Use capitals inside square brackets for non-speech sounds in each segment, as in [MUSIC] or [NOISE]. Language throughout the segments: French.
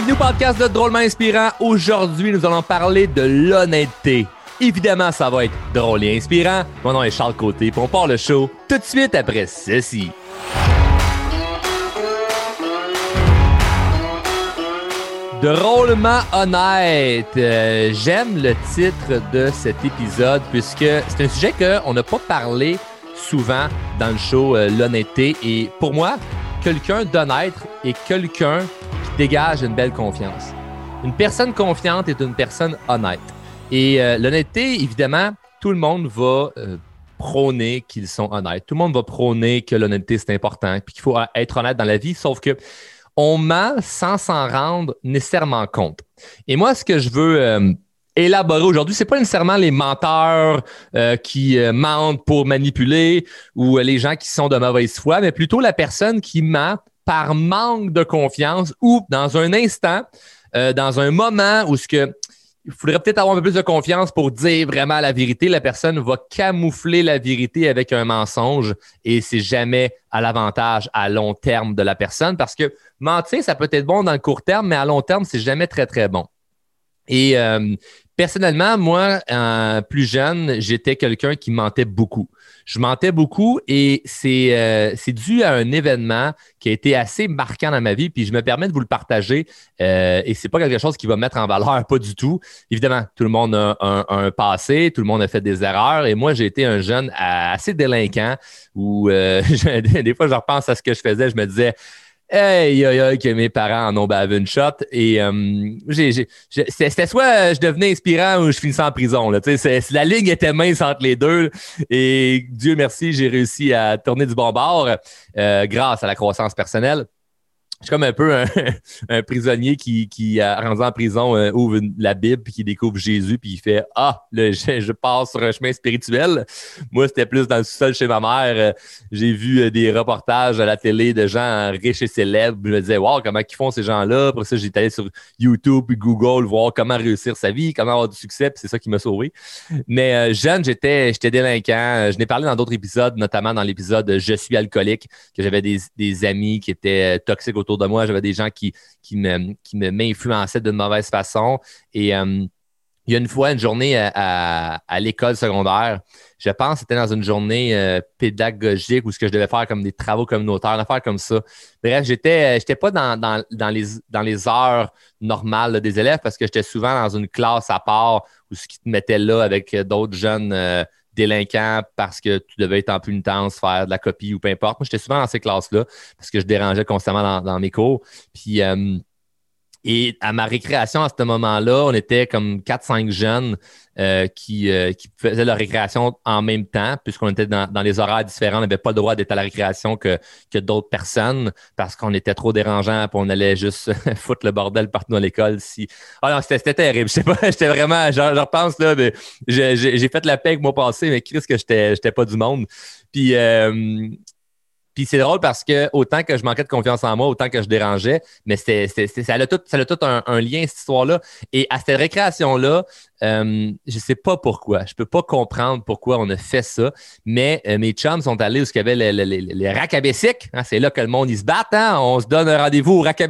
Bienvenue au podcast de Drôlement Inspirant. Aujourd'hui, nous allons parler de l'honnêteté. Évidemment, ça va être drôle et inspirant. Mon nom est Charles Côté, puis on part le show tout de suite après ceci. Drôlement honnête. Euh, J'aime le titre de cet épisode puisque c'est un sujet qu'on n'a pas parlé souvent dans le show, euh, l'honnêteté. Et pour moi, quelqu'un d'honnête est quelqu'un dégage une belle confiance. Une personne confiante est une personne honnête. Et euh, l'honnêteté, évidemment, tout le monde va euh, prôner qu'ils sont honnêtes. Tout le monde va prôner que l'honnêteté, c'est important, puis qu'il faut être honnête dans la vie, sauf que on ment sans s'en rendre nécessairement compte. Et moi, ce que je veux euh, élaborer aujourd'hui, c'est pas nécessairement les menteurs qui mentent pour manipuler ou les gens qui sont de mauvaise foi, mais plutôt la personne qui ment par manque de confiance ou dans un instant, dans un moment où ce que il faudrait peut-être avoir un peu plus de confiance pour dire vraiment la vérité. La personne va camoufler la vérité avec un mensonge et c'est jamais à l'avantage à long terme de la personne parce que mentir, ça peut être bon dans le court terme, mais à long terme, c'est jamais très, très bon. Et euh, personnellement, moi, euh, plus jeune, j'étais quelqu'un qui mentait beaucoup je mentais beaucoup et euh, c'est dû à un événement qui a été assez marquant dans ma vie. Puis je me permets de vous le partager euh, et c'est pas quelque chose qui va mettre en valeur, pas du tout. Évidemment, tout le monde a un, passé, tout le monde a fait des erreurs et moi, j'ai été un jeune assez délinquant où euh, [LAUGHS] des fois, je repense à ce que je faisais, je me disais Hey, aïe, que mes parents en ont bavé une shot. Et euh, c'était soit je devenais inspirant ou je finissais en prison. Là. La ligne était mince entre les deux. Et Dieu merci, j'ai réussi à tourner du bon bord euh, grâce à la croissance personnelle je suis comme un peu un, [LAUGHS] prisonnier qui, qui rendu en prison, euh, ouvre la Bible puis qui découvre Jésus puis il fait Ah, [LAUGHS] je, passe sur un chemin spirituel. Moi, c'était plus dans le sol chez ma mère. Euh, j'ai vu euh, des reportages à la télé de gens riches et célèbres. Je me disais Wow, comment ils font ces gens-là? Pour ça, j'étais allé sur YouTube puis Google voir comment réussir sa vie, comment avoir du succès, puis c'est ça qui m'a sauvé. Mais jeune, j'étais j'étais délinquant. Je n'ai parlé dans d'autres épisodes, notamment dans l'épisode Je suis alcoolique, que j'avais des, des amis qui étaient toxiques autour de moi. J'avais des gens qui, qui m'influençaient d'une mauvaise façon. Et euh, il y a une fois, une journée à, l'école secondaire, je pense que c'était dans une journée euh, pédagogique où ce que je devais faire comme des travaux communautaires, une affaire comme ça. Bref, j'étais j'étais pas dans, les, dans les heures normales des élèves parce que j'étais souvent dans une classe à part où ce qui te mettait là avec d'autres jeunes euh, délinquant parce que tu devais être en punitence, faire de la copie ou peu importe. Moi, j'étais souvent dans ces classes-là parce que je dérangeais constamment dans, mes cours. Puis, euh, et à ma récréation, à ce moment-là, on était comme 4-5 jeunes euh, qui, euh, qui, faisaient leur récréation en même temps, puisqu'on était dans, dans, les horaires différents. On n'avait pas le droit d'être à la récréation que, que d'autres personnes parce qu'on était trop dérangeants et on allait juste [LAUGHS] foutre le bordel partout dans l'école. Si... Ah non, c'était terrible. [LAUGHS] Je sais pas, j'étais vraiment, je repense là, j'ai fait la paix avec mon passé, mais Chris que j'étais pas du monde. Puis euh, puis c'est drôle parce que autant que je manquais de confiance en moi, autant que je dérangeais, mais ça a tout, un, lien, cette histoire-là. Et à cette récréation-là, euh, je sais pas pourquoi. Je peux pas comprendre pourquoi on a fait ça. Mais euh, mes chums sont allés où il y avait les, les, hein. c'est là que le monde, se battent. Hein? On se donne un rendez-vous au rack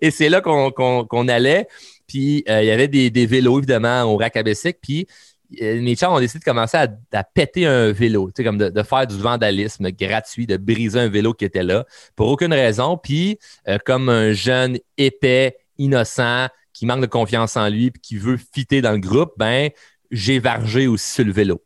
Et c'est là qu'on, allait. Puis euh, il y avait des, vélos, évidemment, au rack Puis mes chums ont décidé de commencer à, péter un vélo, comme de, faire du vandalisme gratuit, de briser un vélo qui était là pour aucune raison. Puis, euh, comme un jeune épais, innocent, qui manque de confiance en lui, puis qui veut fitter dans le groupe, ben, j'ai vargé aussi sur le vélo.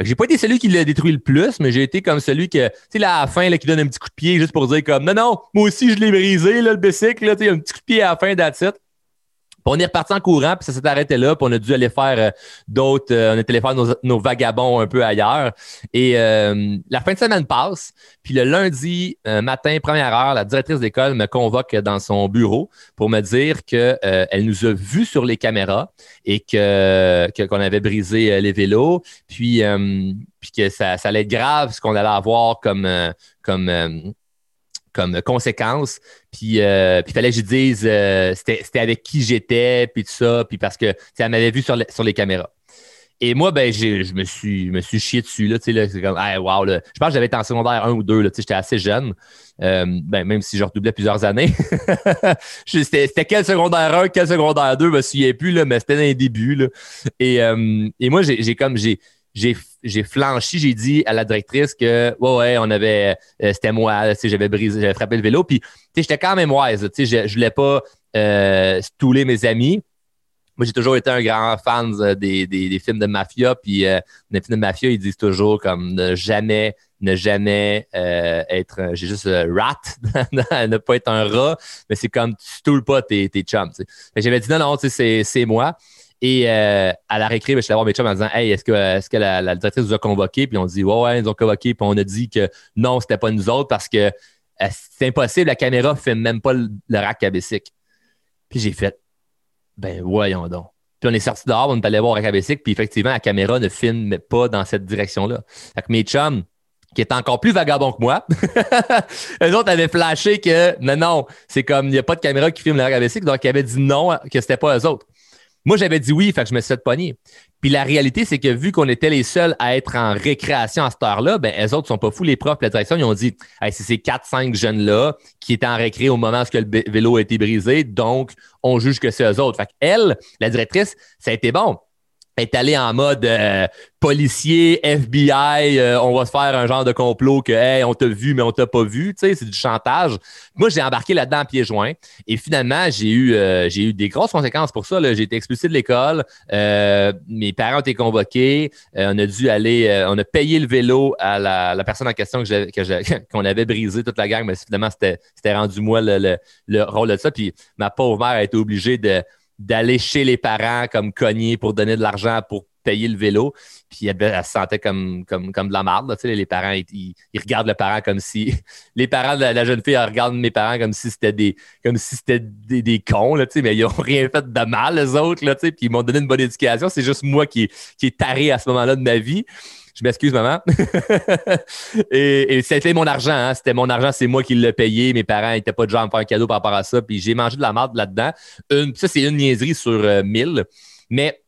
J'ai pas été celui qui l'a détruit le plus, mais j'ai été comme celui que, tu sais, à la fin, là, qui donne un petit coup de pied juste pour dire comme, non, non, moi aussi, je l'ai brisé, le bicycle, tu sais, un petit coup de pied à la fin d'attitude on est reparti en courant, puis ça s'est arrêté là, puis on a dû aller faire euh, d'autres, euh, on est allé faire nos, vagabonds un peu ailleurs. Et euh, la fin de semaine passe, puis le lundi matin, première heure, la directrice d'école me convoque dans son bureau pour me dire qu'elle elle nous a vus sur les caméras et que qu'on avait brisé les vélos, puis, puis que ça, ça allait être grave ce qu'on allait avoir comme, comme comme conséquence. Puis euh, il fallait que je dise euh, c'était avec qui j'étais, puis tout ça, puis parce que elle m'avait vu sur, sur les caméras. Et moi, ben, je me suis, me suis chié dessus. Là, là, c'est comme, wow, là. Je pense que j'avais été en secondaire 1 ou 2. J'étais assez jeune. Euh, ben, même si je redoublais plusieurs années. [LAUGHS] c'était quel secondaire 1, quel secondaire 2, je me souviens plus, là, mais c'était dans les débuts. Là. Et, et moi, j'ai comme j'ai j'ai flanchi, j'ai dit à la directrice que ouais, ouais, on avait euh, c'était moi, j'avais brisé, j'avais frappé le vélo. Puis j'étais quand même wise. Je, je voulais pas euh, stouler mes amis. Moi, j'ai toujours été un grand fan euh, des, des, films de mafia. Puis euh, les films de mafia, ils disent toujours comme ne jamais, ne jamais être. J'ai juste rat, [LAUGHS] ne pas être un rat, mais c'est comme tu stoules pas tes, tes chums. J'avais dit non, non, c'est moi. Et à la récré, ben, je suis allé voir mes chums en disant Hey, est-ce que, est que la, directrice nous a convoqués? Puis on dit Ouais, ils nous ont convoqués. Puis on a dit que non, c'était pas nous autres parce que c'est impossible, la caméra ne fait même pas le, rack à Puis j'ai fait ben voyons donc. Puis on est sorti dehors, on est allé voir un cabessic, puis effectivement, la caméra ne filme pas dans cette direction-là. Fait que mes chums, qui étaient encore plus vagabonds que moi, [LAUGHS] eux autres avaient flashé que non, non, c'est comme il n'y a pas de caméra qui filme le cabessic, donc ils avaient dit non, que c'était pas eux autres. Moi, j'avais dit oui, fait que je me suis fait pogner. Puis la réalité, c'est que vu qu'on était les seuls à être en récréation à cette heure-là, ben, les autres sont pas fous. Les profs la direction, ils ont dit, hey, c'est ces quatre, cinq jeunes-là qui étaient en récré au moment où le vélo a été brisé, donc on juge que c'est eux autres. Fait elle, la directrice, ça a été bon est allé en mode euh, policier, FBI, euh, on va se faire un genre de complot que hey, on t'a vu mais on t'a pas vu, tu sais, c'est du chantage. Moi, j'ai embarqué là-dedans en pieds joints et finalement, j'ai eu euh, eu des grosses conséquences pour ça. J'ai été expulsé de l'école, mes parents ont été convoqués, on a dû aller, on a payé le vélo à la, personne en question que [LAUGHS] qu'on avait brisé toute la gang, mais finalement c'était rendu moi le, le rôle de ça. Puis ma pauvre mère a été obligée de d'aller chez les parents comme cogner pour donner de l'argent pour payer le vélo. Puis elle, se sentait comme, comme, comme de la merde. Tu sais, les parents, ils, regardent le parent comme si. [LAUGHS] Les parents de la, jeune fille regardent mes parents comme si c'était des comme si c'était des, cons, là, tu sais, mais ils n'ont [LAUGHS] rien fait de mal, les autres. Là, tu sais, puis ils m'ont donné une bonne éducation. C'est juste moi qui, qui est taré à ce moment-là de ma vie. Je m'excuse, maman. [LAUGHS] et, c'était mon argent. Hein. C'était mon argent, c'est moi qui l'ai payé. Mes parents n'étaient pas de genre à me faire un cadeau par rapport à ça. Puis j'ai mangé de la merde là-dedans. ça, c'est une niaiserie sur euh, mille. Mais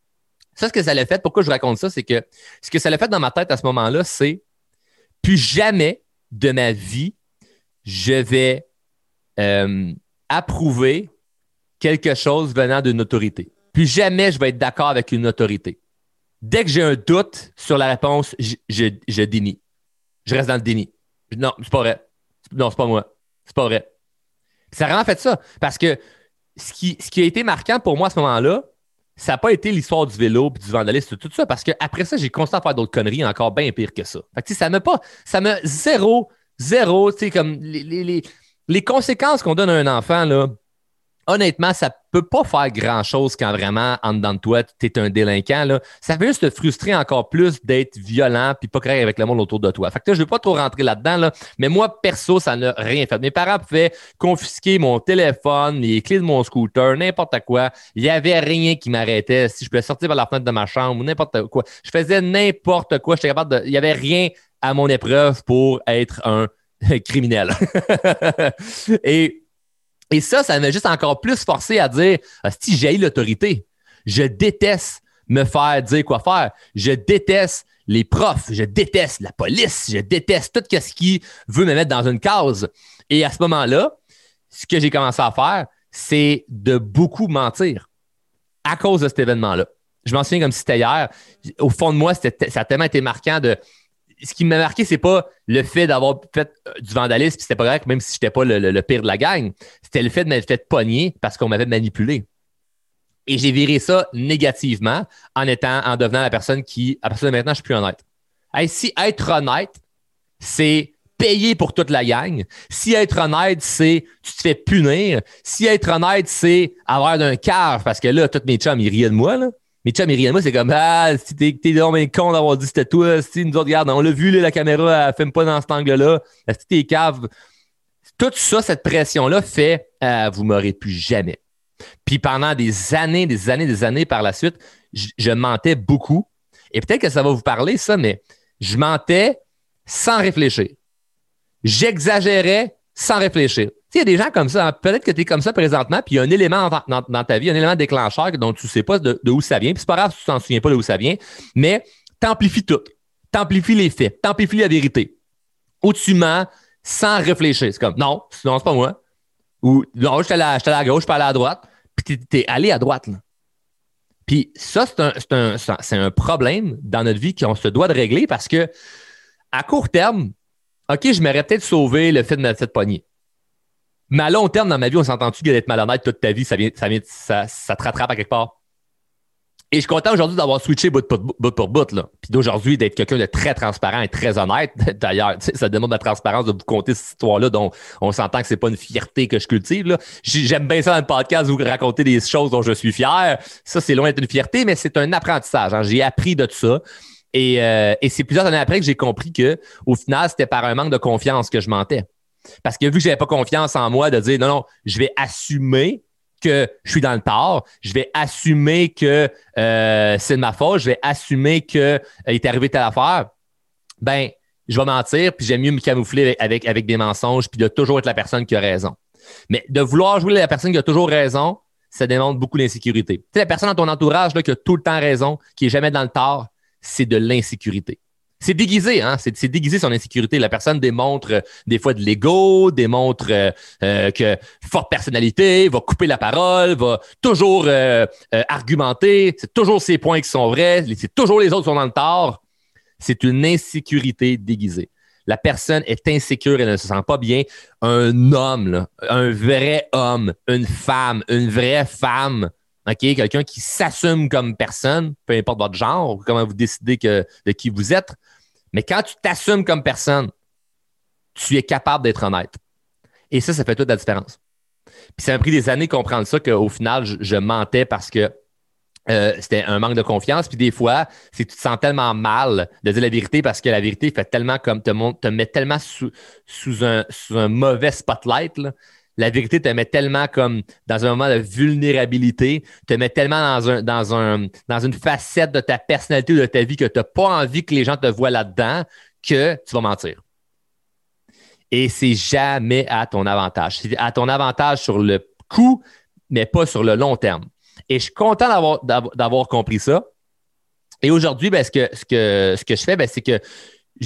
ça, ce que ça l'a fait, pourquoi je vous raconte ça, c'est que ce que ça l'a fait dans ma tête à ce moment-là, c'est plus jamais de ma vie, je vais euh, approuver quelque chose venant d'une autorité. Plus jamais je vais être d'accord avec une autorité. Dès que j'ai un doute sur la réponse, je, je, dénie. Je reste dans le déni. Non, c'est pas vrai. Non, c'est pas moi. C'est pas vrai. Ça a vraiment fait ça. Parce que ce qui, a été marquant pour moi à ce moment-là, ça n'a pas été l'histoire du vélo et du vandalisme, tout ça, parce qu'après ça, j'ai continué à faire d'autres conneries encore bien pire que ça. Fait que, ça m'a pas. Ça m'a zéro, zéro, tu comme les conséquences qu'on donne à un enfant, là, honnêtement, ça peut pas faire grand-chose quand vraiment, en dedans de toi, tu es un délinquant. Là. Ça fait juste te frustrer encore plus d'être violent puis pas créer avec le monde autour de toi. Fait que je vais pas trop rentrer là-dedans, là, mais moi, perso, ça n'a rien fait. Mes parents pouvaient confisquer mon téléphone, les clés de mon scooter, n'importe quoi. Il y avait rien qui m'arrêtait. Si je pouvais sortir par la fenêtre de ma chambre ou n'importe quoi, je faisais n'importe quoi. J'étais capable. Il y avait rien à mon épreuve pour être un [LAUGHS] criminel. [LAUGHS] Et et ça, ça m'a juste encore plus forcé à dire si j'ai l'autorité, je déteste me faire dire quoi faire. Je déteste les profs, je déteste la police, je déteste tout ce qui veut me mettre dans une case. Et à ce moment-là, ce que j'ai commencé à faire, c'est de beaucoup mentir à cause de cet événement-là. Je m'en souviens comme si c'était hier. Au fond de moi, ça a tellement été marquant de ce qui m'a marqué, c'est pas le fait d'avoir fait euh, du vandalisme, puis c'était pas grave, même si j'étais pas le, pire de la gang. C'était le fait de m'être fait pogner parce qu'on m'avait manipulé. Et j'ai viré ça négativement en étant, en devenant la personne qui, à partir de maintenant, je suis plus honnête. si être honnête, c'est payer pour toute la gang. Si être honnête, c'est tu te fais punir. Si être honnête, c'est avoir d'un cœur, parce que là, tous mes chums, ils riaient de moi, là. Mais chums, ils moi, c'est comme Ah, si t'es, t'es vraiment con d'avoir dit c'était toi, si nous autres, regarde, on l'a vu, la caméra, elle filme pas dans cet angle-là. Si t'es cave? Tout ça, cette pression-là fait euh, vous m'aurez plus jamais. Puis pendant des années, des années, des années par la suite, je, mentais beaucoup. Et peut-être que ça va vous parler, ça, mais je mentais sans réfléchir. J'exagérais sans réfléchir. Il y a des gens comme ça. Hein. Peut-être que tu es comme ça présentement, puis il y a un élément dans, ta vie, un élément déclencheur dont tu ne sais pas de, où ça vient. Puis c'est pas grave si tu t'en souviens pas de où ça vient, mais t'amplifies tout. T'amplifies les faits, t'amplifies la vérité. Ou tu mens sans réfléchir. C'est comme, non, sinon c'est pas moi. Ou, non, je suis allé, à gauche, je suis allé à droite. Puis tu es allé à droite. Là. Puis ça, c'est un, problème dans notre vie qu'on se doit de régler parce que à court terme, OK, je m'aurais peut-être sauvé le fait de me faire poignée. Mais à long terme, dans ma vie, on s'entend-tu d'être malhonnête toute ta vie, ça, vient, ça, vient, ça, ça te rattrape à quelque part? Et je suis content aujourd'hui d'avoir switché bout pour bout, là. Puis d'aujourd'hui, d'être quelqu'un de très transparent et très honnête. [LAUGHS] D'ailleurs, ça demande de la transparence de vous compter cette histoire-là dont on s'entend que c'est pas une fierté que je cultive. J'aime bien ça dans le podcast, vous raconter des choses dont je suis fier. Ça, c'est loin d'être une fierté, mais c'est un apprentissage. Hein. J'ai appris de tout ça. Et, euh, et c'est plusieurs années après que j'ai compris que, au final, c'était par un manque de confiance que je mentais. Parce que vu que j'avais pas confiance en moi de dire non, non, je vais assumer que je suis dans le tort, je vais assumer que euh, c'est de ma faute, je vais assumer qu'il euh, est arrivé telle affaire, ben, je vais mentir, puis j'aime mieux me camoufler avec, avec, des mensonges, puis de toujours être la personne qui a raison. Mais de vouloir jouer la personne qui a toujours raison, ça démontre beaucoup d'insécurité. Tu sais, la personne dans ton entourage là, qui a tout le temps raison, qui est jamais dans le tort, c'est de l'insécurité. C'est déguisé, hein? C'est déguisé son insécurité. La personne démontre euh, des fois de l'ego, démontre euh, euh, que forte personnalité, va couper la parole, va toujours argumenter. C'est toujours ses points qui sont vrais, c'est toujours les autres qui sont dans le tort. C'est une insécurité déguisée. La personne est insécure, elle ne se sent pas bien. Un homme, un vrai homme, une femme, une vraie femme, OK, quelqu'un qui s'assume comme personne, peu importe votre genre, comment vous décidez de qui vous êtes, mais quand tu t'assumes comme personne, tu es capable d'être honnête. Et ça, ça fait toute la différence. Puis ça m'a pris des années de comprendre ça, qu'au final, je, mentais parce que euh, c'était un manque de confiance. Puis des fois, c'est tu te sens tellement mal de dire la vérité parce que la vérité fait tellement comme te, te met tellement sous, sous, un, sous un mauvais spotlight. Là, la vérité te met tellement comme dans un moment de vulnérabilité, te met tellement dans, un, dans, un, dans une facette de ta personnalité ou de ta vie que tu n'as pas envie que les gens te voient là-dedans que tu vas mentir. Et c'est jamais à ton avantage. C'est à ton avantage sur le coup, mais pas sur le long terme. Et je suis content d'avoir, compris ça. Et aujourd'hui, ben, ce que je fais, ben, c'est que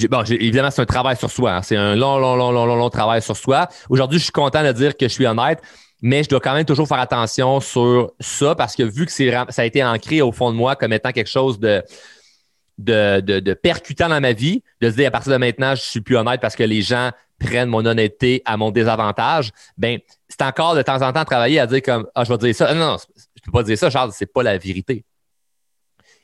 bon, évidemment, c'est un travail sur soi. Hein. C'est un long, long, long, long, long, long travail sur soi. Aujourd'hui, je suis content de dire que je suis honnête, mais je dois quand même toujours faire attention sur ça parce que vu que ça a été ancré au fond de moi comme étant quelque chose de, de, de, percutant dans ma vie, de se dire à partir de maintenant, je suis plus honnête parce que les gens prennent mon honnêteté à mon désavantage, ben c'est encore de temps en temps travailler à dire comme Ah, je vais dire ça. Non, non, je peux pas dire ça, Charles, c'est pas la vérité.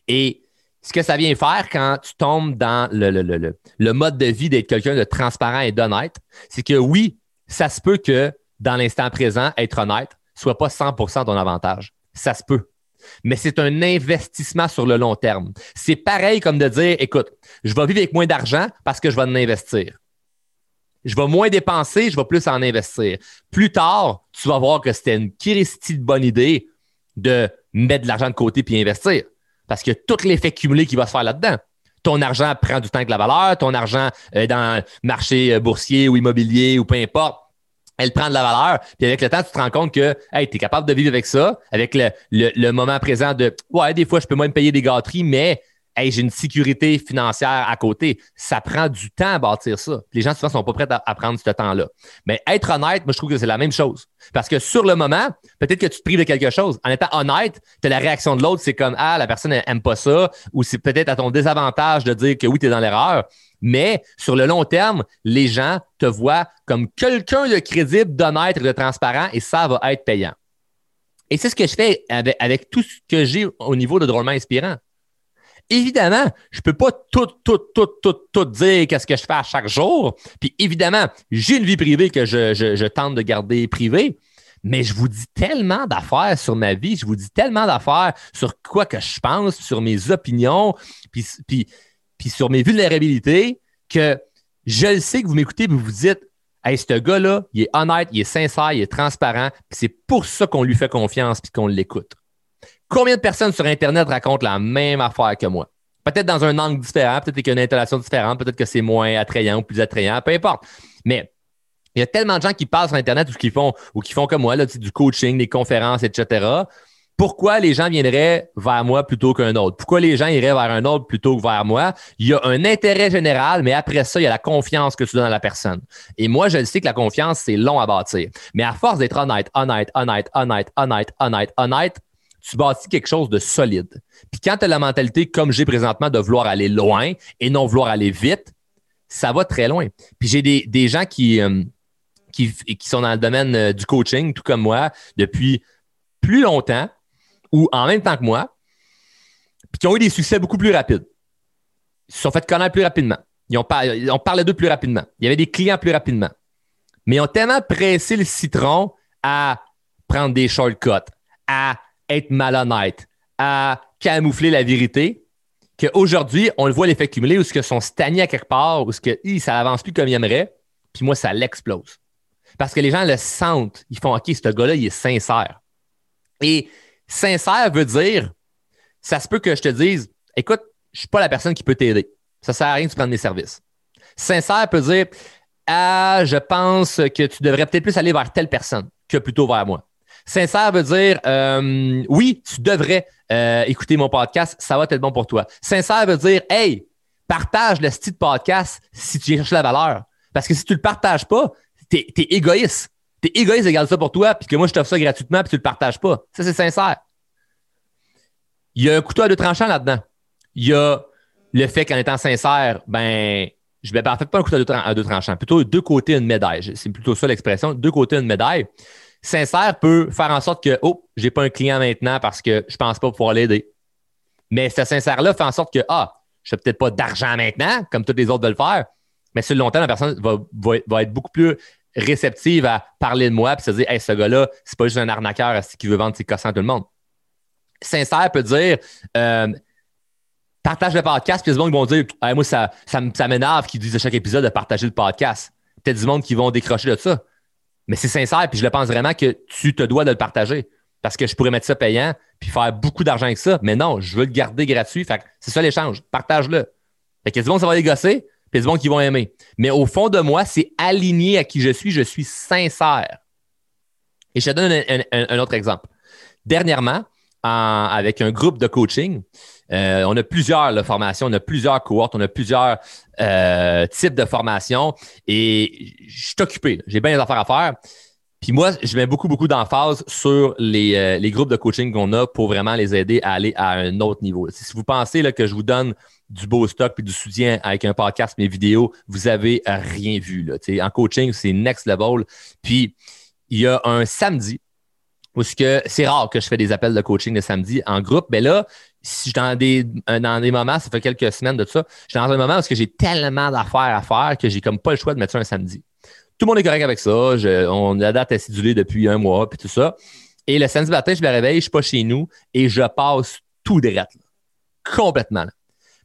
Et ce que ça vient faire quand tu tombes dans le, le, le, mode de vie d'être quelqu'un de transparent et d'honnête, c'est que oui, ça se peut que dans l'instant présent, être honnête soit pas 100% ton avantage. Ça se peut. Mais c'est un investissement sur le long terme. C'est pareil comme de dire, écoute, je vais vivre avec moins d'argent parce que je vais en investir. Je vais moins dépenser, je vais plus en investir. Plus tard, tu vas voir que c'était une christie de bonne idée de mettre de l'argent de côté puis investir parce a tout l'effet cumulé qui va se faire là-dedans. Ton argent prend du temps avec la valeur, ton argent euh, dans le marché euh, boursier ou immobilier ou peu importe, elle prend de la valeur. Puis avec le temps, tu te rends compte que hey, tu es capable de vivre avec ça, avec le, le, moment présent de Ouais, des fois, je peux même payer des gâteries, mais hey, j'ai une sécurité financière à côté. Ça prend du temps à bâtir ça. Les gens, souvent, sont pas prêts à, prendre ce temps-là. Mais être honnête, moi, je trouve que c'est la même chose. Parce que sur le moment, peut-être que tu te prives de quelque chose. En étant honnête, tu la réaction de l'autre, c'est comme Ah, la personne n'aime pas ça, ou c'est peut-être à ton désavantage de dire que oui, tu es dans l'erreur. Mais sur le long terme, les gens te voient comme quelqu'un de crédible, d'honnête et de transparent, et ça va être payant. Et c'est ce que je fais avec tout ce que j'ai au niveau de drôlement inspirant. Évidemment, je ne peux pas tout, tout, tout, tout, tout dire qu'est-ce que je fais à chaque jour. Puis évidemment, j'ai une vie privée que je, tente de garder privée. Mais je vous dis tellement d'affaires sur ma vie, je vous dis tellement d'affaires sur quoi que je pense, sur mes opinions, puis, puis, sur mes vulnérabilités, que je le sais que vous m'écoutez vous vous dites Hey, ce gars-là, il est honnête, il est sincère, il est transparent, puis c'est pour ça qu'on lui fait confiance puis qu'on l'écoute. Combien de personnes sur Internet racontent la même affaire que moi? Peut-être dans un angle différent, peut-être qu'il y a une installation différente, peut-être que c'est moins attrayant ou plus attrayant, peu importe. Mais Il y a tellement de gens qui passent sur Internet ou qui font, ou qui font comme moi, là, du coaching, des conférences, etc. Pourquoi les gens viendraient vers moi plutôt qu'un autre? Pourquoi les gens iraient vers un autre plutôt que vers moi? Il y a un intérêt général, mais après ça, il y a la confiance que tu donnes à la personne. Et moi, je le sais que la confiance, c'est long à bâtir. Mais à force d'être honnête, honnête, honnête, honnête, honnête, honnête, honnête, tu bâtis quelque chose de solide. Puis quand tu as la mentalité comme j'ai présentement de vouloir aller loin et non vouloir aller vite, ça va très loin. Puis j'ai des, des gens qui, euh, qui, qui, sont dans le domaine euh, du coaching, tout comme moi, depuis plus longtemps ou en même temps que moi, puis qui ont eu des succès beaucoup plus rapides. Ils se sont fait connaître plus rapidement. Ils ont, par, on parlait d'eux plus rapidement. Il y avait des clients plus rapidement. Mais ils ont tellement pressé le citron à prendre des shortcuts, à être malhonnête, à camoufler la vérité, qu'aujourd'hui, on le voit l'effet cumulé où ce que sont stagnés à quelque part, où ce que ça avance plus comme il aimerait, puis moi, ça l'explose. Parce que les gens le sentent. Ils font OK, ce gars-là, il est sincère. Et sincère veut dire ça se peut que je te dise écoute, je suis pas la personne qui peut t'aider. Ça ne sert à rien de prendre mes services. Sincère peut dire ah, je pense que tu devrais peut-être plus aller vers telle personne que plutôt vers moi. Sincère veut dire euh, oui, tu devrais euh, écouter mon podcast, ça va être bon pour toi. Sincère veut dire hey, partage le style podcast si tu cherches la valeur. Parce que si tu ne le partages pas, tu es, égoïste. Tu es égoïste égal ça pour toi, puis que moi je t'offre ça gratuitement, puis tu ne le partages pas. Ça, c'est sincère. Il y a un couteau à deux tranchants là-dedans. Il y a le fait qu'en étant sincère, ben, je vais en fait pas un couteau à deux, tranchants, plutôt deux côtés une médaille. C'est plutôt ça l'expression, deux côtés une médaille sincère peut faire en sorte que, oh, j'ai pas un client maintenant parce que je pense pas pouvoir l'aider. Mais ce sincère-là fait en sorte que, ah, je n'ai peut-être pas d'argent maintenant, comme tous les autres veulent faire, mais sur le long terme, la personne va, être beaucoup plus réceptive à parler de moi et se dire, hey, ce gars-là, c'est pas juste un arnaqueur qui veut vendre ses cossins à tout le monde? Sincère peut dire, euh, partage le podcast, puis y a vont dire, moi, ça, ça, ça m'énerve qu'ils disent à chaque épisode de partager le podcast. Peut-être du monde qui vont décrocher de ça. Mais c'est sincère, puis je le pense vraiment que tu te dois de le partager. Parce que je pourrais mettre ça payant, puis faire beaucoup d'argent avec ça. Mais non, je veux le garder gratuit. Fait c'est ça l'échange. Partage-le. Fait que du monde, ça va les gosser, puis du monde qui vont aimer. Mais au fond de moi, c'est aligné à qui je suis. Je suis sincère. Et je te donne un, autre exemple. Dernièrement, avec un groupe de coaching, euh, on a plusieurs formations, on a plusieurs cohortes, on a plusieurs euh, types de formations et je suis occupé. J'ai bien des affaires à faire. Puis moi, je mets beaucoup, beaucoup d'emphase sur les, euh, les, groupes de coaching qu'on a pour vraiment les aider à aller à un autre niveau. Si vous pensez que je vous donne du beau stock et du soutien avec un podcast, mes vidéos, vous avez rien vu. En coaching, c'est next level. Puis, il y a un samedi où c'est rare que je fais des appels de coaching le samedi en groupe. Mais là, si je suis dans des, euh, dans des moments, ça fait quelques semaines de ça, je suis dans un moment où j'ai tellement d'affaires à faire que j'ai comme pas le choix de mettre ça un samedi. Tout le monde est correct avec ça. on a la date depuis un mois, puis tout ça. Et le samedi matin, je me réveille, je suis pas chez nous et je passe tout direct. Complètement.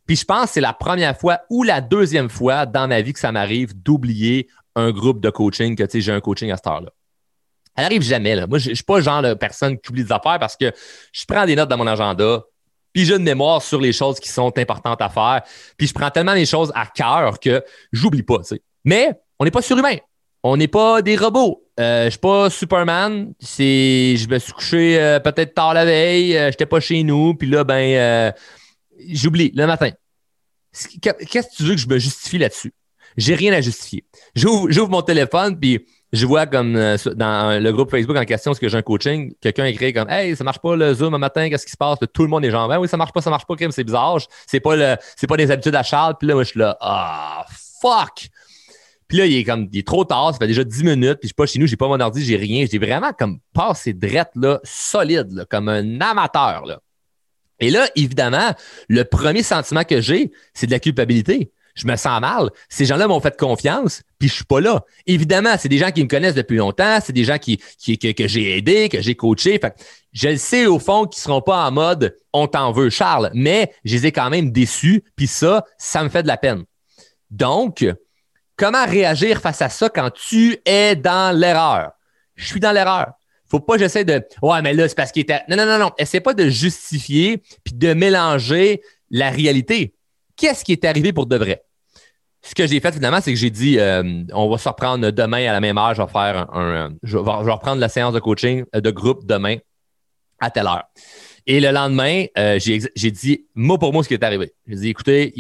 Puis je pense que c'est la première fois ou la deuxième fois dans ma vie que ça m'arrive d'oublier un groupe de coaching, que j'ai un coaching à cette heure-là. Elle arrive jamais. Là. Moi, je ne suis pas le genre de personne qui oublie des affaires parce que je prends des notes dans mon agenda, puis j'ai une mémoire sur les choses qui sont importantes à faire. Puis je prends tellement les choses à cœur que j'oublie pas. Mais on n'est pas surhumain. On n'est pas des robots. Euh, je suis pas Superman. Je me suis couché euh, peut-être tard la veille. Je euh, J'étais pas chez nous. Puis là, ben, euh, j'oublie le matin. Qu'est-ce que tu veux que je me justifie là-dessus? J'ai rien à justifier. J'ouvre mon téléphone, puis je vois comme euh, dans le groupe Facebook en question, ce que j'ai un coaching, quelqu'un écrit comme Hey, ça marche pas le Zoom un matin, qu'est-ce qui se passe? tout le monde est genre ben, oui, ça marche pas, ça marche pas, c'est bizarre. C'est pas le, c'est pas des habitudes à Charles. Puis là, moi, je suis là, ah, fuck! Puis là, il est comme, il est trop tard, ça fait déjà 10 minutes, puis je suis pas chez nous, j'ai pas mon ordi, j'ai rien. J'ai vraiment comme passé drette, là, solide, là, comme un amateur, là. Et là, évidemment, le premier sentiment que j'ai, c'est de la culpabilité je me sens mal. Ces gens-là m'ont fait confiance, puis je suis pas là. Évidemment, c'est des gens qui me connaissent depuis longtemps, c'est des gens qui, qui que, j'ai aidé, que j'ai coaché. Fait je le sais au fond qu'ils seront pas en mode on t'en veut, Charles, mais je les ai quand même déçus, puis ça, ça me fait de la peine. Donc, comment réagir face à ça quand tu es dans l'erreur? Je suis dans l'erreur. Faut pas que j'essaie de Ouais, mais là, c'est parce qu'il était. Non, non, non, non. Essaie pas de justifier puis de mélanger la réalité. Qu'est-ce qui est arrivé pour de vrai? Ce que j'ai fait finalement, c'est que j'ai dit euh, on va se reprendre demain à la même heure. Je vais faire un, je, vais, reprendre la séance de coaching euh, de groupe demain à telle heure. Et le lendemain, euh, j'ai dit mot pour mot ce qui est arrivé. J'ai dit écoutez,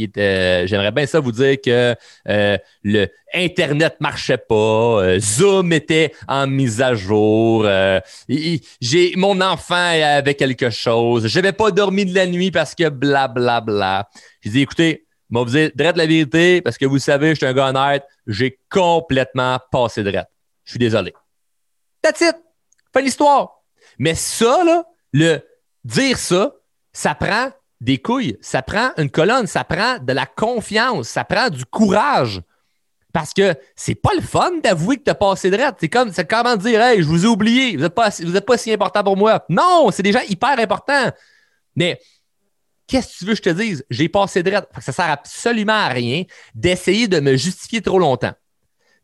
j'aimerais bien ça vous dire que le Internet marchait pas, Zoom était en mise à jour, j'ai mon enfant avait quelque chose, j'avais pas dormi de la nuit parce que blablabla. Bla, bla. J'ai dit écoutez, je vous dire drette la vérité parce que vous savez, je suis un gars honnête. J'ai complètement passé drette. Je suis désolé. That's it. Fin l'histoire. Mais ça, là, le dire ça, ça prend des couilles, ça prend une colonne, ça prend de la confiance, ça prend du courage. Parce que c'est pas le fun d'avouer que tu as passé de C'est comme, c'est comment dire, hey, je vous ai oublié, vous n'êtes pas, êtes pas si important pour moi. Non, c'est des gens hyper importants. Mais Qu'est-ce que tu veux que je te dise? J'ai passé de Ça sert absolument à rien d'essayer de me justifier trop longtemps.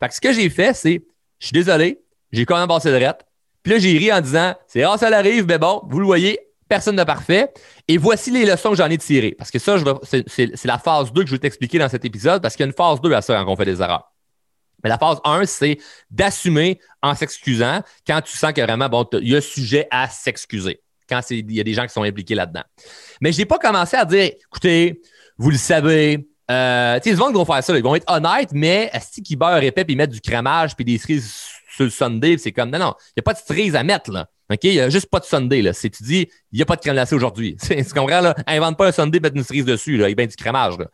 Fait que ce que j'ai fait, c'est, je suis désolé, j'ai quand même passé de Puis là, j'ai ri en disant, c'est rare, ça arrive, mais bon, vous le voyez, personne n'est parfait. Et voici les leçons que j'en ai tirées. Parce que ça, c'est la phase 2 que je vais t'expliquer dans cet épisode, parce qu'il y a une phase 2 à ça quand on fait des erreurs. Mais la phase 1, c'est d'assumer en s'excusant quand tu sens que vraiment, bon, il y a sujet à s'excuser quand il y a des gens qui sont impliqués là-dedans. Mais je n'ai pas commencé à dire, écoutez, vous le savez, euh, tu sais, gens qui vont faire ça, ils vont être honnêtes, mais est-ce qu'ils beurrent épais puis mettre du crémage puis des cerises sur le Sunday? C'est comme, non, non, il n'y a pas de cerises à mettre, là. OK? Il n'y a juste pas de Sunday, là. C'est, tu dis, il n'y a pas de crème glacée aujourd'hui. [LAUGHS] Tu comprends, là? Invente pas un Sunday, mettre une cerise dessus, là. Il y a bien du crémage, là.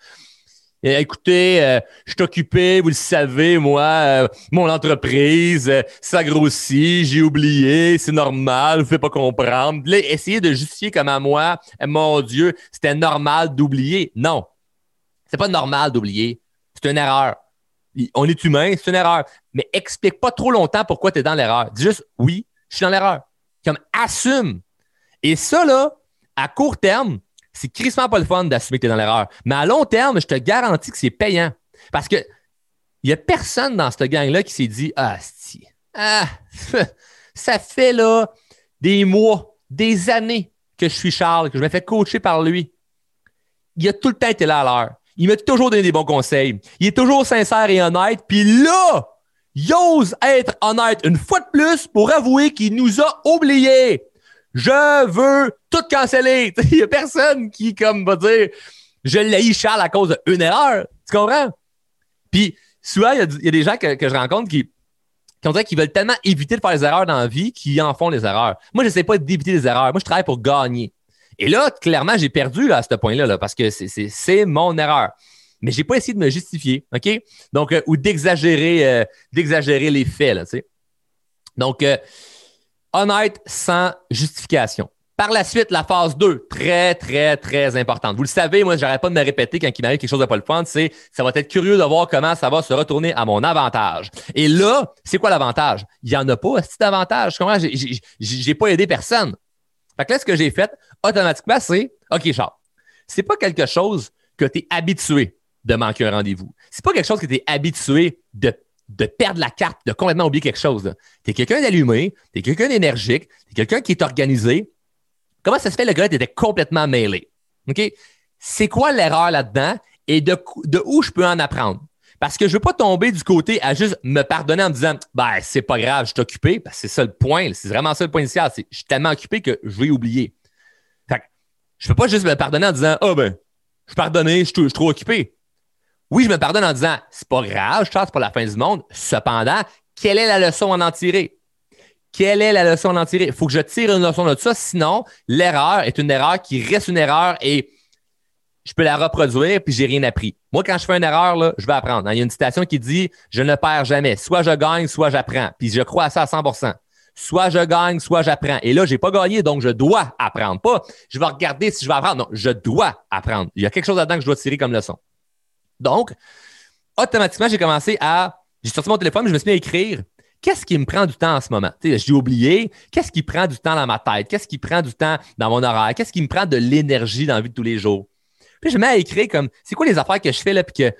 Écoutez, euh, je suis occupé, vous le savez, moi, euh, mon entreprise, euh, ça grossit, j'ai oublié, c'est normal, vous ne pas comprendre. Là, essayez de justifier comme à moi, mon Dieu, c'était normal d'oublier. Non, c'est pas normal d'oublier. C'est une erreur. On est humain, c'est une erreur. Mais explique pas trop longtemps pourquoi tu es dans l'erreur. Dis juste, oui, je suis dans l'erreur. Comme assume. Et ça, là, à court terme, c'est crissement pas le fun d'assumer que tu es dans l'erreur. Mais à long terme, je te garantis que c'est payant. Parce que il n'y a personne dans cette gang-là qui s'est dit Ah, ah [LAUGHS] ça fait là des mois, des années que je suis Charles, que je me fais coacher par lui. Il a tout le temps été là à l'heure. Il m'a toujours donné des bons conseils. Il est toujours sincère et honnête. Puis là, il ose être honnête une fois de plus pour avouer qu'il nous a oubliés je veux tout canceller. [LAUGHS] Il n'y a personne qui, comme, va dire, je l'ai Charles à cause d'une erreur. Tu comprends? Puis, souvent, il y, a des gens que, je rencontre qui, qui qu'ils veulent tellement éviter de faire des erreurs dans la vie qu'ils en font des erreurs. Moi, je n'essaie pas d'éviter des erreurs. Moi, je travaille pour gagner. Et là, clairement, j'ai perdu à ce point-là là, parce que c'est mon erreur. Mais je n'ai pas essayé de me justifier, OK? Donc, euh, ou d'exagérer euh, d'exagérer les faits, là, tu sais. Donc, euh, honnête sans justification. Par la suite, la phase 2, très, très, très importante. Vous le savez, moi, j'arrête pas de me répéter quand il m'arrive quelque chose de pas le fun, c'est ça va être curieux de voir comment ça va se retourner à mon avantage. Et là, c'est quoi l'avantage? Il n'y en a pas, ce avantage. Comment j'ai pas aidé personne. Fait que là, ce que j'ai fait, automatiquement, c'est OK, Charles, c'est pas quelque chose que tu es habitué de manquer un rendez-vous. C'est pas quelque chose que tu es habitué de de perdre la carte, de complètement oublier quelque chose. Tu es quelqu'un d'allumé, tu es quelqu'un d'énergique, tu es quelqu'un qui est organisé. Comment ça se fait, le gars, était complètement mêlé? C'est quoi l'erreur là-dedans et de, où je peux en apprendre? Parce que je ne veux pas tomber du côté à juste me pardonner en disant Ben, c'est pas grave, je suis occupé. c'est ça le point. C'est vraiment ça le point initial. Je suis tellement occupé que je vais oublier. Fait je ne peux pas juste me pardonner en disant oh, ben, je suis pardonné, je suis trop occupé. Oui, je me pardonne en disant c'est pas grave, je c'est pas la fin du monde. Cependant, quelle est la leçon à en tirer? Quelle est la leçon à en tirer? Il faut que je tire une leçon de ça, sinon, l'erreur est une erreur qui reste une erreur et je peux la reproduire puis j'ai rien appris. Moi, quand je fais une erreur, là, je vais apprendre. Il y a une citation qui dit Je ne perds jamais. Soit je gagne, soit j'apprends. Puis je crois à ça à 100% Soit je gagne, soit j'apprends. Et là, je n'ai pas gagné, donc je dois apprendre. Pas je vais regarder si je vais apprendre. Non, je dois apprendre. Il y a quelque chose là-dedans que je dois tirer comme leçon. Donc, automatiquement, j'ai commencé à. J'ai sorti mon téléphone, je me suis mis à écrire. Qu'est-ce qui me prend du temps en ce moment? J'ai oublié. Qu'est-ce qui prend du temps dans ma tête? Qu'est-ce qui prend du temps dans mon horaire? Qu'est-ce qui me prend de l'énergie dans la vie de tous les jours? Puis je me mets à écrire comme c'est quoi les affaires que je fais là, puis que,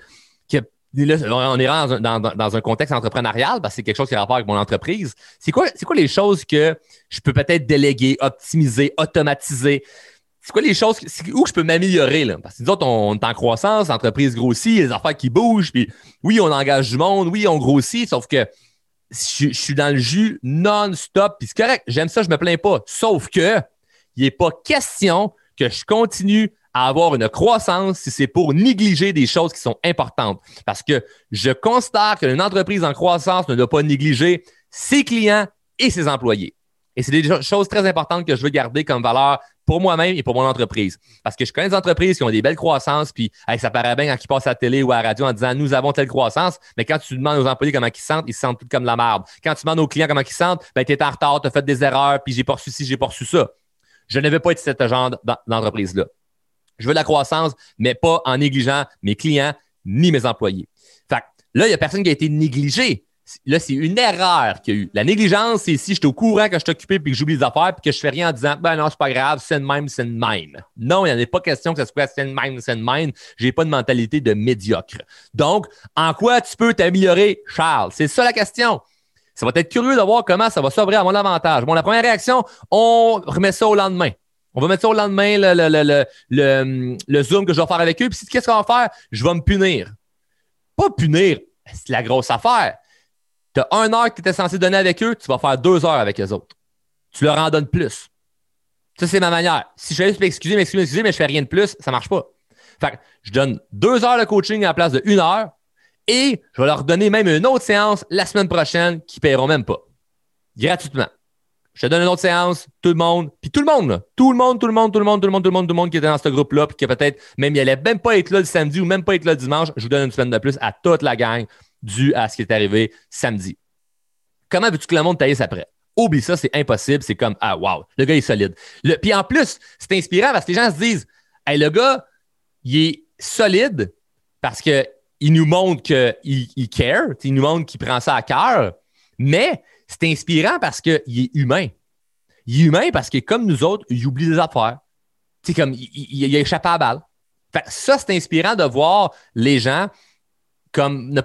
on est dans, dans, un contexte entrepreneurial parce que c'est quelque chose qui a rapport avec mon entreprise. C'est quoi, c'est quoi les choses que je peux peut-être déléguer, optimiser, automatiser? C'est quoi les choses, où je peux m'améliorer, là? Parce que nous autres, on, est en croissance, l'entreprise grossit, des affaires qui bougent, puis oui, on engage du monde, oui, on grossit, sauf que je, suis dans le jus non-stop, puis c'est correct, j'aime ça, je me plains pas. Sauf que, il n'est pas question que je continue à avoir une croissance si c'est pour négliger des choses qui sont importantes. Parce que je constate qu'une entreprise en croissance ne doit pas négliger ses clients et ses employés. Et c'est des choses très importantes que je veux garder comme valeur pour moi-même et pour mon entreprise. Parce que je connais des entreprises qui ont des belles croissances, puis ça paraît bien quand ils passent à la télé ou à la radio en disant nous avons telle croissance, mais quand tu demandes aux employés comment ils se sentent, ils se sentent tout comme de la merde. Quand tu demandes aux clients comment ils se sentent, ben, tu es en retard, tu as fait des erreurs, puis j'ai pas reçu ci, j'ai pas reçu ça. Je ne veux pas être ce genre d'entreprise-là. Je veux de la croissance, mais pas en négligeant mes clients ni mes employés. Fait là, il n'y a personne qui a été négligé. Là, c'est une erreur qu'il y a eu. La négligence, c'est si je suis au courant que je suis occupé puis que j'oublie les affaires puis que je fais rien en disant ben non, c'est pas grave, c'est une même, c'est une même. Non, il n'y en a pas question que ça soit c'est une même, c'est une même. J'ai pas de mentalité de médiocre. Donc, en quoi tu peux t'améliorer, Charles? C'est ça la question. Ça va être curieux de voir comment ça va s'ouvrir à mon avantage. Bon, la première réaction, on remet ça au lendemain. On va mettre ça au lendemain, le, le, Zoom que je vais faire avec eux. Puis qu'est-ce qu'on va faire? Je vais me punir. Pas punir, c'est la grosse affaire. Tu as un heure que tu étais censé donner avec eux, tu vas faire deux heures avec les autres. Tu leur en donnes plus. Ça, c'est ma manière. Si je juste m'excuser, m'excuser, m'excuser, mais je fais rien de plus, ça marche pas. Fait que je donne deux heures de coaching à la place de une heure et je vais leur donner même une autre séance la semaine prochaine qui ne paieront même pas. Gratuitement. Je te donne une autre séance, tout le monde, puis tout le monde, tout le monde, tout le monde, tout le monde, tout le monde, tout le monde, tout le monde qui était dans ce groupe-là, puis qui peut-être même il allait même pas être là le samedi ou même pas être là le dimanche, je vous donne une semaine de plus à toute la gang dû à ce qui est arrivé samedi. Comment veux-tu que le monde taillisse après? Oublie ça, c'est impossible. C'est comme, ah, wow, le gars est solide. puis en plus, c'est inspirant parce que les gens se disent, hey, le gars, il est solide parce qu'il nous montre qu'il il care, il nous montre qu'il prend ça à cœur, mais c'est inspirant parce qu'il est humain. Il est humain parce que, comme nous autres, il oublie des affaires. C'est comme, il, il, a échappé à la balle. ça, c'est inspirant de voir les gens comme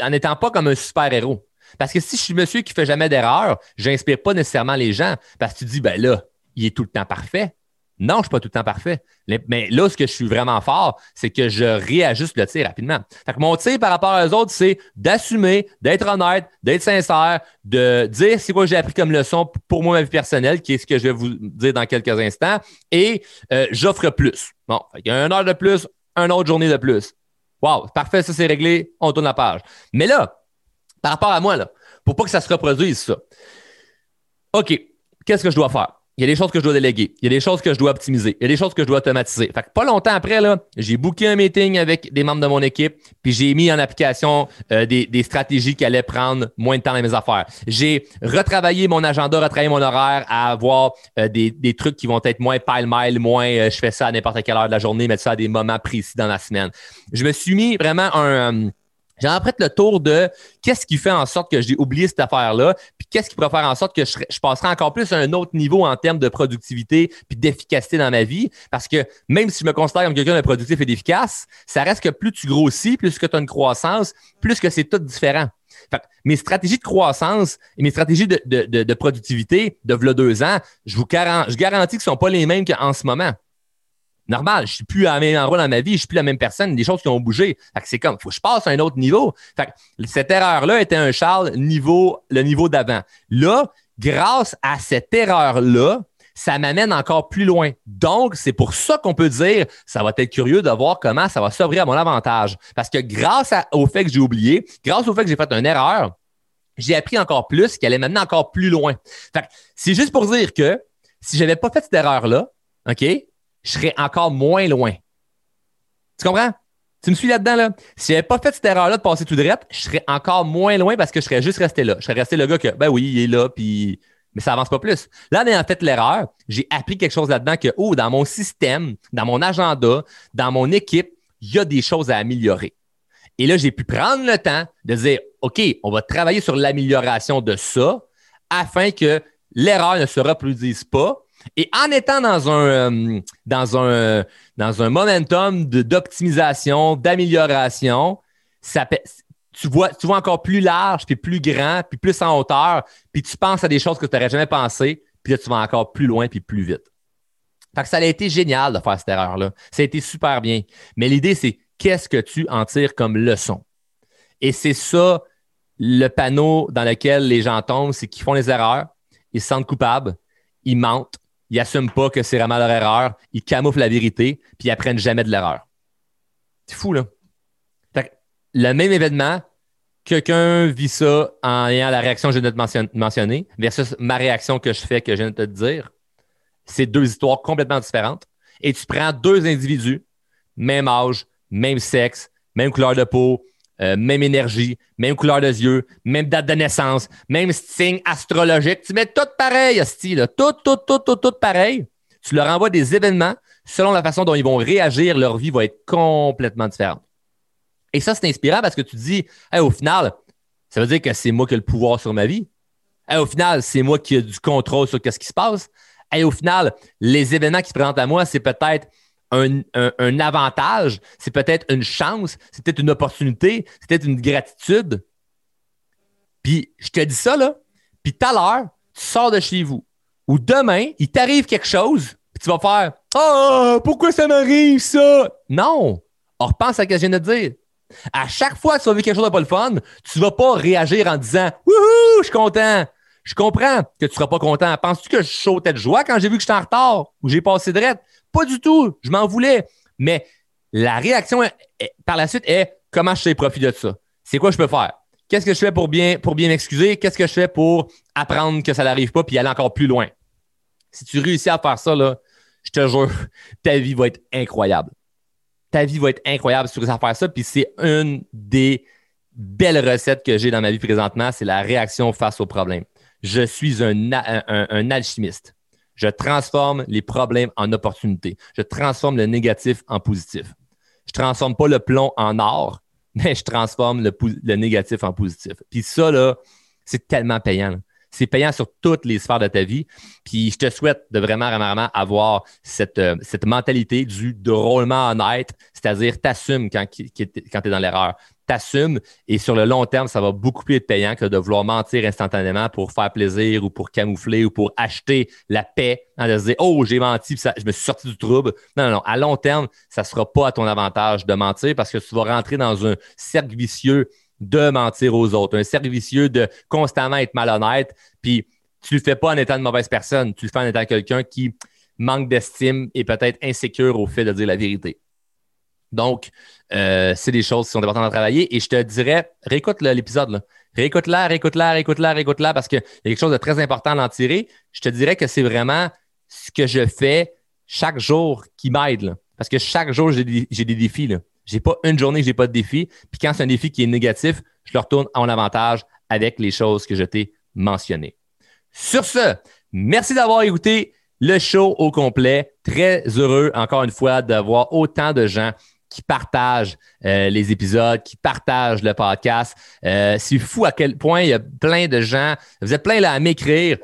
en n'étant pas comme un super-héros. Parce que si je suis monsieur qui fait jamais d'erreur, je n'inspire pas nécessairement les gens parce que tu dis, ben là, il est tout le temps parfait. Non, je ne suis pas tout le temps parfait. Mais là, ce que je suis vraiment fort, c'est que je réajuste le tir rapidement. Fait que mon tir par rapport aux autres, c'est d'assumer, d'être honnête, d'être sincère, de dire c'est quoi j'ai appris comme leçon pour moi, ma vie personnelle, qui est ce que je vais vous dire dans quelques instants. Et euh, j'offre plus. Bon, y a une heure de plus, une autre journée de plus. Wow, parfait, ça c'est réglé, on tourne la page. Mais là, par rapport à moi, pour pas que ça se reproduise, ça. OK, qu'est-ce que je dois faire? Il y a des choses que je dois déléguer. Il y a des choses que je dois optimiser. Il y a des choses que je dois automatiser. Fait que pas longtemps après, là, j'ai booké un meeting avec des membres de mon équipe, puis j'ai mis en application euh, des, stratégies qui allaient prendre moins de temps dans mes affaires. J'ai retravaillé mon agenda, retravaillé mon horaire à avoir euh, des, trucs qui vont être moins pile-mile, moins euh, je fais ça à n'importe quelle heure de la journée, mettre ça à des moments précis dans la semaine. Je me suis mis vraiment un j'ai après le tour de qu'est-ce qui fait en sorte que j'ai oublié cette affaire-là, puis qu'est-ce qui pourrait faire en sorte que je, je, passerai encore plus à un autre niveau en termes de productivité puis d'efficacité dans ma vie. Parce que même si je me considère comme quelqu'un de productif et d'efficace, ça reste que plus tu grossis, plus que tu as une croissance, plus que c'est tout différent. Fait mes stratégies de croissance et mes stratégies de, de, productivité de v'là deux ans, je vous garantis, je garantis ne sont pas les mêmes qu'en ce moment normal, je suis plus à la même endroit dans ma vie, je suis plus la même personne, des choses qui ont bougé. c'est comme, faut que je passe à un autre niveau. cette erreur-là était un Charles niveau, le niveau d'avant. Là, grâce à cette erreur-là, ça m'amène encore plus loin. Donc, c'est pour ça qu'on peut dire, ça va être curieux de voir comment ça va s'ouvrir à mon avantage. Parce que grâce au fait que j'ai oublié, grâce au fait que j'ai fait une erreur, j'ai appris encore plus, qui allait m'amener encore plus loin. c'est juste pour dire que si j'avais pas fait cette erreur-là, OK, je serais encore moins loin. Tu comprends? Tu me suis là-dedans, là? Si j'avais pas fait cette erreur-là de passer tout droit, je serais encore moins loin parce que je serais juste resté là. Je serais resté le gars que, ben oui, il est là, puis. Mais ça avance pas plus. Là, en ayant fait l'erreur, j'ai appris quelque chose là-dedans que, oh, dans mon système, dans mon agenda, dans mon équipe, il y a des choses à améliorer. Et là, j'ai pu prendre le temps de dire, OK, on va travailler sur l'amélioration de ça afin que l'erreur ne se reproduise pas et en étant dans un, euh, dans un, dans un momentum d'optimisation, d'amélioration, tu vois, tu encore plus large, puis plus grand, puis plus en hauteur, puis tu penses à des choses que tu n'aurais jamais pensé, puis là, tu vas encore plus loin, puis plus vite. Fait ça a été génial de faire cette erreur-là. Ça a été super bien. Mais l'idée, c'est qu'est-ce que tu en tires comme leçon? Et c'est ça le panneau dans lequel les gens tombent, c'est qu'ils font les erreurs, ils se sentent coupables, ils mentent, ils n'assument pas que c'est vraiment leur erreur, ils camouflent la vérité, puis ils apprennent jamais de l'erreur. C'est fou, là. le même événement, quelqu'un vit ça en ayant la réaction que je viens de te mentionner versus ma réaction que je fais, que je viens de te dire. C'est deux histoires complètement différentes. Et tu prends deux individus, même âge, même sexe, même couleur de peau, euh, même énergie, même couleur de yeux, même date de naissance, même signe astrologique. Tu mets tout pareil, style, tout, tout, tout, tout, tout pareil. Tu leur envoies des événements selon la façon dont ils vont réagir, leur vie va être complètement différente. Et ça, c'est inspirant parce que tu dis, au final, ça veut dire que c'est moi qui ai le pouvoir sur ma vie. au final, c'est moi qui ai du contrôle sur ce qui se passe. Et au final, les événements qui se présentent à moi, c'est peut-être un, avantage, c'est peut-être une chance, c'est peut-être une opportunité, c'est peut-être une gratitude. Puis je te dis ça, là, puis tout à l'heure, tu sors de chez vous. Ou demain, il t'arrive quelque chose, puis tu vas faire Ah, pourquoi ça m'arrive ça? Non! On repense à ce que je viens de dire. À chaque fois que tu vas vivre quelque chose de pas le fun, tu vas pas réagir en disant Wouhou, je suis content. Je comprends que tu seras pas content. Penses-tu que je sautais de joie quand j'ai vu que j'étais en retard ou j'ai passé de rette? Pas du tout. Je m'en voulais. Mais la réaction par la suite est comment je fais profit de ça? C'est quoi je peux faire? Qu'est-ce que je fais pour bien, m'excuser? Qu'est-ce que je fais pour apprendre que ça n'arrive pas puis aller encore plus loin? Si tu réussis à faire ça, je te jure, [LAUGHS] ta vie va être incroyable. Ta vie va être incroyable si tu réussis à faire ça. Puis c'est une des belles recettes que j'ai dans ma vie présentement, c'est la réaction face aux problèmes je suis un, alchimiste. Je transforme les problèmes en opportunités. Je transforme le négatif en positif. Je transforme pas le plomb en or, [LAUGHS] mais je transforme le, négatif en positif. Puis ça, là, c'est tellement payant. C'est payant sur toutes les sphères de ta vie. Puis je te souhaite de vraiment, vraiment, avoir cette, euh, cette mentalité du drôlement honnête, c'est-à-dire t'assumes quand, quand tu es dans l'erreur t'assumes et sur le long terme, ça va beaucoup plus être payant que de vouloir mentir instantanément pour faire plaisir ou pour camoufler ou pour acheter la paix, hein, de se dire Oh, j'ai menti, je me suis sorti du trouble. Non, non, non. À long terme, ça ne sera pas à ton avantage de mentir parce que tu vas rentrer dans un cercle vicieux de mentir aux autres, un cercle vicieux de constamment être malhonnête. Puis tu ne le fais pas en étant une mauvaise personne, tu le fais en étant quelqu'un qui manque d'estime et peut-être insécure au fait de dire la vérité. Donc, euh, c'est des choses qui sont importantes à travailler. Et je te dirais, réécoute l'épisode. Réécoute-la, réécoute-la, réécoute-la, réécoute-la, parce qu'il y a quelque chose de très important à en tirer. Je te dirais que c'est vraiment ce que je fais chaque jour qui m'aide. Parce que chaque jour, j'ai des, défis. Je n'ai pas une journée que je n'ai pas de défi. Puis quand c'est un défi qui est négatif, je le retourne en avantage avec les choses que je t'ai mentionnées. Sur ce, merci d'avoir écouté le show au complet. Très heureux, encore une fois, d'avoir autant de gens qui partagent euh, les épisodes, qui partagent le podcast. Euh, c'est fou à quel point il y a plein de gens. Vous êtes plein là à m'écrire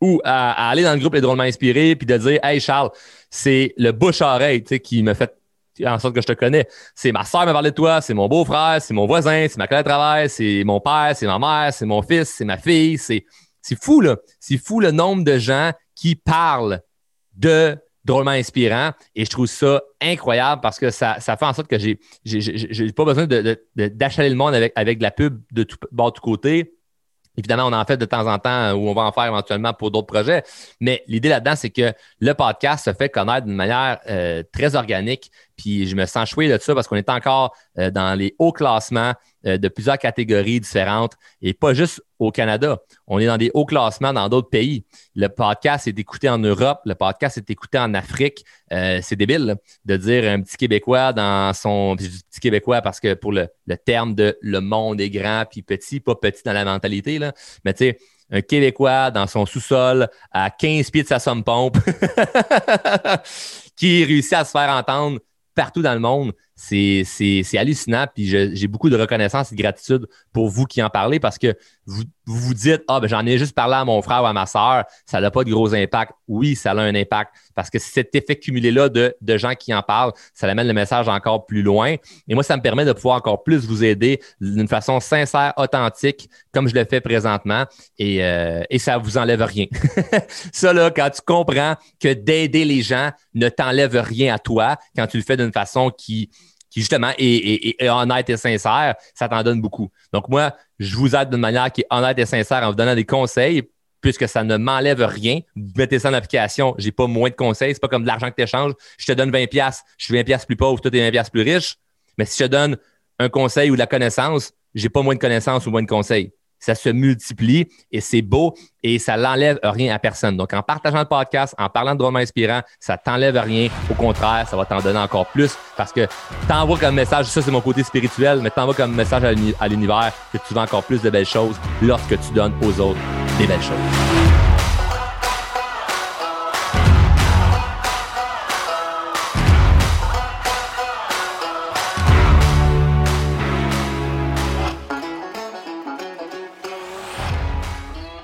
ou à, aller dans le groupe Les Drôlement Inspirés puis de dire Hey Charles, c'est le bouche-oreille qui me fait en sorte que je te connais. C'est ma soeur m'a parlé de toi, c'est mon beau-frère, c'est mon voisin, c'est ma collègue de travail, c'est mon père, c'est ma mère, c'est mon fils, c'est ma fille. C'est, fou, là. C'est fou le nombre de gens qui parlent de drôlement inspirant et je trouve ça incroyable parce que ça, ça fait en sorte que j'ai j'ai pas besoin d'achaler le monde avec, avec de la pub de tout bord, de tout côté. Évidemment, on en fait de temps en temps ou on va en faire éventuellement pour d'autres projets. Mais l'idée là-dedans, c'est que le podcast se fait connaître d'une manière euh, très organique. Puis je me sens choué de ça parce qu'on est encore euh, dans les hauts classements euh, de plusieurs catégories différentes et pas juste au Canada. On est dans des hauts classements dans d'autres pays. Le podcast est écouté en Europe, le podcast est écouté en Afrique. Euh, c'est débile de dire un petit Québécois dans son. petit Québécois parce que pour le, terme de le monde est grand puis petit, pas petit dans la mentalité, là. mais tu sais, un Québécois dans son sous-sol à 15 pieds de sa somme pompe [LAUGHS] qui réussit à se faire entendre partout dans le monde c'est hallucinant. Puis j'ai beaucoup de reconnaissance et de gratitude pour vous qui en parlez parce que vous vous, dites Ah, ben j'en ai juste parlé à mon frère ou à ma soeur, ça n'a pas de gros impact. Oui, ça a un impact parce que cet effet cumulé-là de, gens qui en parlent, ça amène le message encore plus loin. Et moi, ça me permet de pouvoir encore plus vous aider d'une façon sincère, authentique, comme je le fais présentement. Et, euh, et ça vous enlève rien. [LAUGHS] ça, là, quand tu comprends que d'aider les gens ne t'enlève rien à toi, quand tu le fais d'une façon qui qui justement est, honnête et sincère, ça t'en donne beaucoup. Donc moi, je vous aide d'une manière qui est honnête et sincère en vous donnant des conseils, puisque ça ne m'enlève rien. Mettez ça en application, j'ai pas moins de conseils, c'est pas comme de l'argent que tu échanges. Je te donne 20 pièces, je suis 20 pièces plus pauvre, toi tu es 20 pièces plus riche. Mais si je te donne un conseil ou de la connaissance, j'ai pas moins de connaissances ou moins de conseils ça se multiplie et c'est beau et ça n'enlève rien à personne. Donc, en partageant le podcast, en parlant de drôlement inspirant, ça t'enlève rien. Au contraire, ça va t'en donner encore plus parce que t'envoies comme message, ça c'est mon côté spirituel, mais t'envoies comme message à l'univers que tu veux encore plus de belles choses lorsque tu donnes aux autres des belles choses.